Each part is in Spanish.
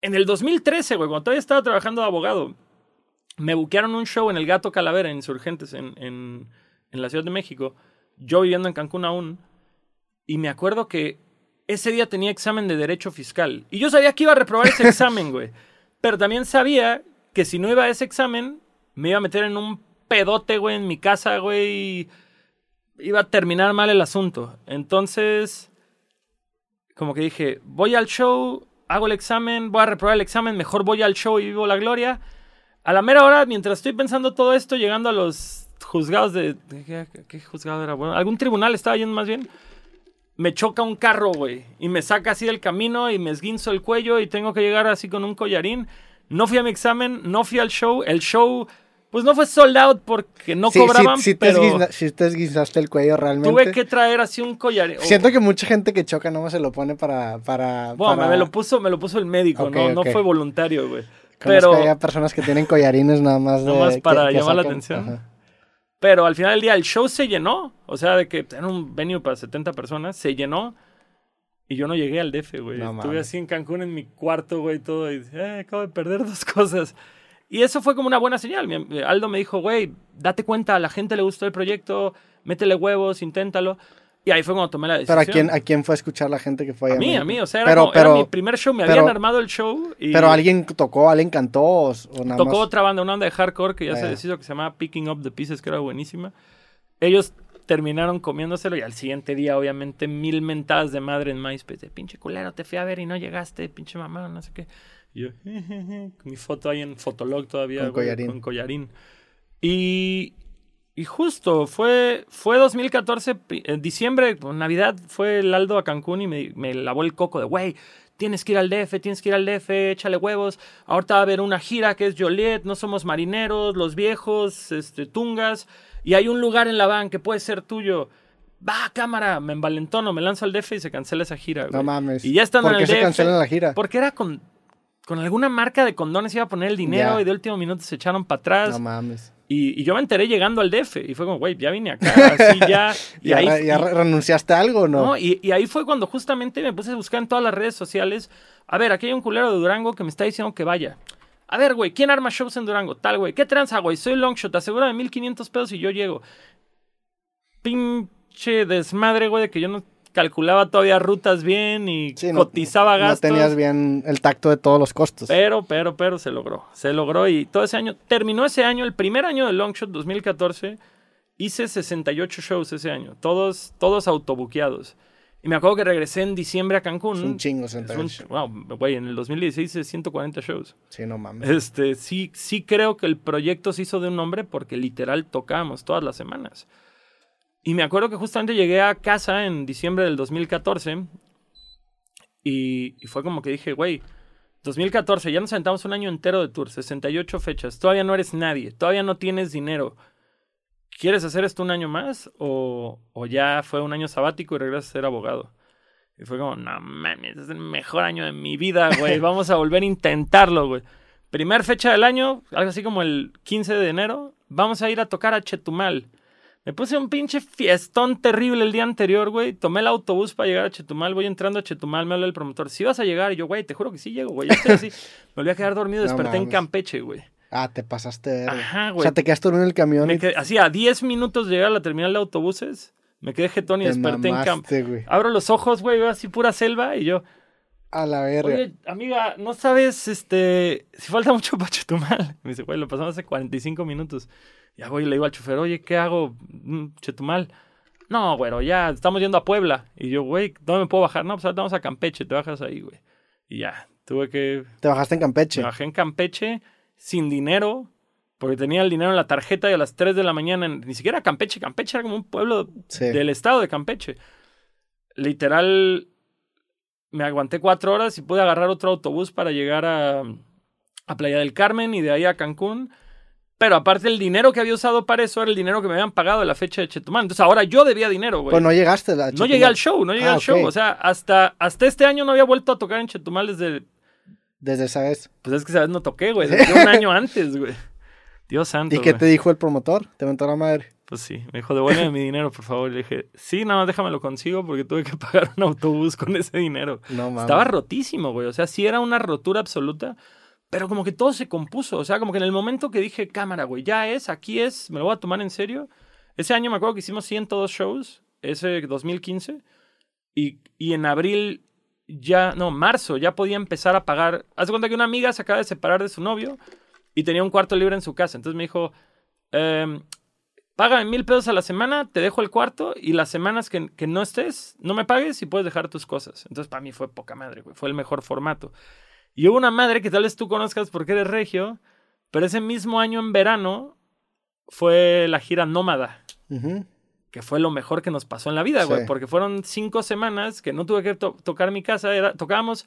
En el 2013, güey, cuando todavía estaba trabajando de abogado, me buquearon un show en el Gato Calavera, en Insurgentes, en, en, en la Ciudad de México. Yo viviendo en Cancún aún. Y me acuerdo que ese día tenía examen de Derecho Fiscal. Y yo sabía que iba a reprobar ese examen, güey. Pero también sabía que si no iba a ese examen, me iba a meter en un pedote, güey, en mi casa, güey. Y iba a terminar mal el asunto. Entonces, como que dije, voy al show, hago el examen, voy a reprobar el examen, mejor voy al show y vivo la gloria. A la mera hora, mientras estoy pensando todo esto, llegando a los juzgados de... ¿Qué, qué juzgado era? Bueno, algún tribunal estaba yendo más bien. Me choca un carro, güey. Y me saca así del camino y me esguinzo el cuello y tengo que llegar así con un collarín. No fui a mi examen, no fui al show. El show pues no fue sold out porque no Sí, cobraban, sí, sí te pero sí te esguinzaste el cuello realmente. tuve que traer así un collar. Siento que mucha gente que choca no se lo pone para... para, Bueno, para- me lo puso, me lo puso el médico, no, no fue voluntario, güey. Pero, hay personas que tienen collarines nada más de... Que- para que llamar la atención. Ajá. pero al final del día el show se llenó. O sea, de que era un venue para 70 personas, se llenó. Y yo no llegué al DF, güey. No Estuve así en Cancún en mi cuarto, güey, todo. Y eh, acabo de perder dos cosas. Y eso fue como una buena señal. Mi- Aldo me dijo, güey, date cuenta, a la gente le gustó el proyecto, métele huevos, inténtalo. Y ahí fue cuando tomé la decisión. Pero ¿a quién, ¿a quién fue a escuchar la gente que fue A mí, a mí, o sea, era, Pero- como- era mi primer show, me pero- habían armado el show y Pero alguien tocó, alguien cantó o, o nada tocó más... otra banda, una banda de hardcore que ya se Ah. deshizo que se llamaba Picking Up the Pieces, que era buenísima. Ellos terminaron comiéndoselo y al siguiente día, obviamente, mil mentadas de madre en MySpace. De pinche culero, te fui a ver y no llegaste, pinche mamá, no sé qué. Y yo, con mi foto ahí en Fotolog todavía. Con güey, collarín. Con collarín. Y, y justo, fue, fue 2014, pi- en diciembre, con Navidad, fue el Aldo a Cancún y me, me lavó el coco de, güey, tienes que ir al DF, tienes que ir al DF, échale huevos. Ahorita va a haber una gira que es Joliet, no somos marineros, los viejos, este, tungas, y hay un lugar en la van que puede ser tuyo. Va, cámara, me envalentono, me lanzo al DF y se cancela esa gira. No güey. mames. Y ya estando ¿Por en qué el se DF, cancela la gira? Porque era con, con alguna marca de condones iba a poner el dinero y de último minuto se echaron para atrás. No mames. Y, y yo me enteré llegando al DF y fue como, güey, ya vine acá, así ya. Y ¿Ya, ahí, re- ya y- re- renunciaste a algo o no? no, y, ahí fue cuando justamente me puse a buscar en todas las redes sociales. A ver, aquí hay un culero de Durango que me está diciendo que vaya. A ver, güey, ¿quién arma shows en Durango? Tal, güey. ¿Qué tranza, güey? Soy Longshot, asegura de 1500 pesos y yo llego. Pinche desmadre, güey, de que yo no calculaba todavía rutas bien y Sí, no- cotizaba gastos. No tenías bien el tacto de todos los costos. Pero, pero, pero se logró. Se logró y todo ese año, terminó ese año, el primer año de Longshot 2014, hice 68 shows ese año, todos, todos autobuqueados. Y me acuerdo que regresé en diciembre a Cancún. Es un chingo, Es un- 68. wow, güey, en el 2016 hice 140 shows. Sí, no mames. Este, sí, sí creo que el proyecto se hizo de un nombre porque literal tocábamos todas las semanas. Y me acuerdo que justamente llegué a casa en diciembre del 2014 y, y fue como que dije, güey, 2014, ya nos aventamos un año entero de tour, 68 fechas, todavía no eres nadie, todavía no tienes dinero. ¿Quieres hacer esto un año más o, o ya fue un año sabático y regresas a ser abogado? Y fue como, no mames, es el mejor año de mi vida, güey. Vamos a volver a intentarlo, güey. Primer fecha del año, algo así como el 15 de enero, vamos a ir a tocar a Chetumal. Me puse un pinche fiestón terrible el día anterior, güey. Tomé el autobús para llegar a Chetumal. Voy entrando a Chetumal, me habla el promotor. Si vas a llegar, y yo, güey, te juro que sí llego, güey. Estoy así. Me volví a quedar dormido, No desperté en. Campeche, güey. Ah, te pasaste de verga. Ajá, O güey. sea, te quedaste dormido en el camión y quedé- así a 10 minutos de llegar a la terminal de autobuses. Me quedé jetón y te desperté en Campeche. güey. Abro los ojos, güey, veo así pura selva y yo, A la verga. oye, amiga, ¿no sabes este si falta mucho para Chetumal? Me dice, güey, lo pasamos hace 45 minutos. Ya voy y le digo al chofer, oye, ¿qué hago? Mm, Chetumal. No, güero, ya estamos yendo a Puebla. Y yo, güey, ¿dónde me puedo bajar? No, pues ahora vamos a Campeche, te bajas ahí, güey. Y ya, tuve que. Te bajaste en Campeche. Me bajé en Campeche sin dinero, porque tenía el dinero en la tarjeta y a las 3 de la mañana, ni siquiera Campeche, Campeche era como un pueblo Sí. del estado de Campeche. Literal, me aguanté cuatro horas y pude agarrar otro autobús para llegar a, a Playa del Carmen y de ahí a Cancún. Pero aparte el dinero que había usado para eso era el dinero que me habían pagado de la fecha de Chetumal. Entonces ahora yo debía dinero, güey. Pues no llegaste. a no Chetumal. llegué al show, no llegué Ah, al show. O sea, hasta, hasta este año no había vuelto a tocar en Chetumal desde... Desde esa vez. Pues es que esa vez no toqué, güey. Desde un año antes, güey. Dios santo, ¿Y qué güey. te dijo el promotor? Te mentó la madre. Pues sí, me dijo, devuélveme mi dinero, por favor. Y le dije, sí, nada más déjame consigo porque tuve que pagar un autobús con ese dinero. No mames. Estaba rotísimo, güey. O sea, sí era una rotura absoluta, pero como que todo se compuso. O sea, como que en el momento que dije, cámara, güey, ya es, aquí es, me lo voy a tomar en serio. Ese año me acuerdo que hicimos 102 shows, ese 2015, y, y en abril ya, no, marzo, ya podía empezar a pagar. Haz cuenta que una amiga se acaba de separar de su novio y tenía un cuarto libre en su casa. Entonces me dijo, eh, págame mil pesos a la semana, te dejo el cuarto y las semanas que, que, no estés, no me pagues y puedes dejar tus cosas. Entonces para mí fue poca madre, güey. Fue el mejor formato. Y hubo una madre que tal vez tú conozcas porque eres regio, pero ese mismo año en verano fue la gira Nómada. Uh -huh. Que fue lo mejor que nos pasó en la vida, güey. Sí. Porque fueron cinco semanas que no tuve que to tocar mi casa. Era, tocábamos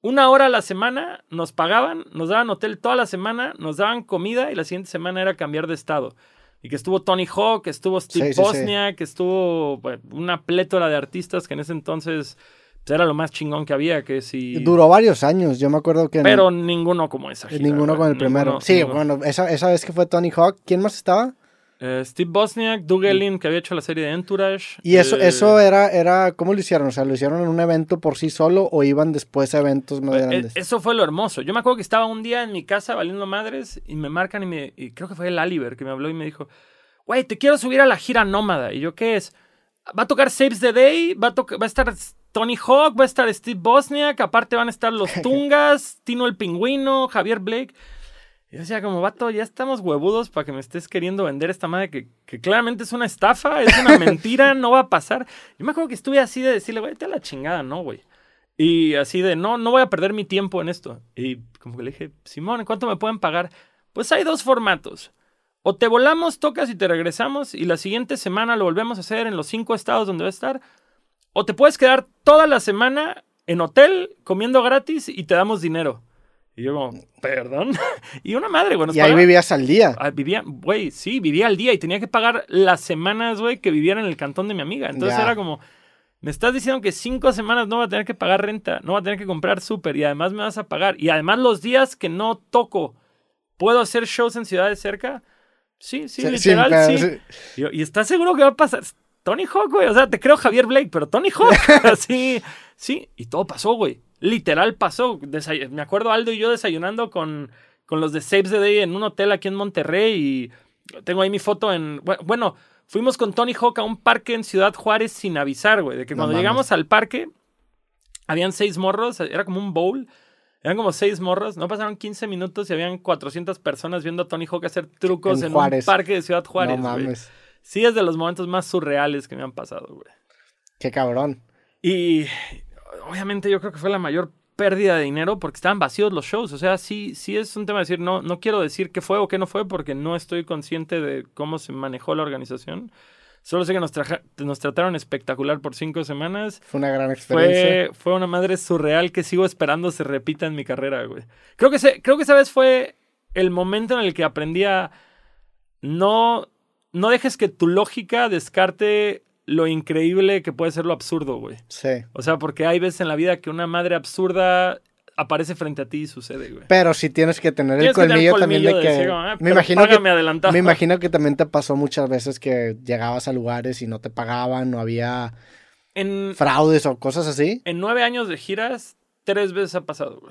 una hora a la semana, nos pagaban, nos daban hotel toda la semana, nos daban comida y la siguiente semana era cambiar de estado. Y que estuvo Tony Hawk, que estuvo Steve sí, Bosnia, sí, sí. que estuvo bueno, una plétora de artistas que en ese entonces pues, era lo más chingón que había. Que si... Duró varios años, yo me acuerdo que. Pero ninguno como esa gira. Ninguno con el ninguno, primero. Sí, ninguno. bueno, esa, esa vez que fue Tony Hawk, ¿quién más estaba? Uh, Steve Bosniak, Doug Ellin, que había hecho la serie de Entourage. ¿Y eso, eh, eso era, era, cómo lo hicieron? O sea, ¿lo hicieron en un evento por sí solo o iban después a eventos más eh, grandes? Eso fue lo hermoso. Yo me acuerdo que estaba un día en mi casa valiendo madres y me marcan y, me, y creo que fue el Aliver que me habló y me dijo, güey, te quiero subir a la gira nómada. Y yo, ¿qué es? Va a tocar Saves the Day, va a, va a estar Tony Hawk, va a estar Steve Bosniak, aparte van a estar los Tungas, Tino el Pingüino, Javier Blake. Y yo decía, como vato, ya estamos huevudos para que me estés queriendo vender esta madre que, que claramente es una estafa, es una mentira, no va a pasar. Yo me acuerdo que estuve así de decirle, güey, te a la chingada, no, güey. Y así de, no, no voy a perder mi tiempo en esto. Y como que le dije, Simón, ¿cuánto me pueden pagar? Pues hay dos formatos. O te volamos, tocas y te regresamos y la siguiente semana lo volvemos a hacer en los cinco estados donde va a estar. O te puedes quedar toda la semana en hotel comiendo gratis y te damos dinero. Y yo como, perdón. y una madre, güey. Y ahí vivías al día. Ah, vivía, güey, sí, vivía al día y tenía que pagar las semanas, güey, que viviera en el cantón de mi amiga. Entonces Ya. era como, me estás diciendo que cinco semanas no voy a tener que pagar renta, no voy a tener que comprar súper y además me vas a pagar. Y además los días que no toco, ¿puedo hacer shows en ciudades cerca? Sí, sí, Sí, literal, sí, Y, yo, ¿y estás seguro que va a pasar? Tony Hawk, güey. O sea, te creo Javier Blake, pero Tony Hawk. sí, sí. Y todo pasó, güey. Literal pasó. Desay- me acuerdo Aldo y yo desayunando con, con los de Saves the Day en un hotel aquí en Monterrey. Y tengo ahí mi foto en. bu- Bueno, fuimos con Tony Hawk a un parque en Ciudad Juárez sin avisar, güey. De que No cuando mames. llegamos al parque, habían seis morros. Era como un bowl. Eran como seis morros. No pasaron 15 minutos y habían 400 personas viendo a Tony Hawk hacer trucos En en, un parque de Ciudad Juárez. no güey. mames. Sí, es de los momentos más surreales que me han pasado, güey. Qué cabrón. Y obviamente yo creo que fue la mayor pérdida de dinero porque estaban vacíos los shows. O sea, sí, sí es un tema de decir, no, no quiero decir qué fue o qué no fue porque no estoy consciente de cómo se manejó la organización. Solo sé que nos, traja- nos trataron espectacular por cinco semanas. Fue una gran experiencia. Fue, fue una madre surreal que sigo esperando se repita en mi carrera, güey. Creo que, se, creo que esa vez fue el momento en el que aprendí a no, no dejes que tu lógica descarte lo increíble que puede ser lo absurdo, güey. Sí. O sea, porque hay veces en la vida que una madre absurda aparece frente a ti y sucede, güey. Pero sí tienes que tener el Tienes que tener colmillo, también de colmillo que. "Ah, me imagino que págame adelantado". me imagino que también te pasó muchas veces que llegabas a lugares y no te pagaban, no había En, fraudes o cosas así. en nueve años de giras, tres veces ha pasado, güey.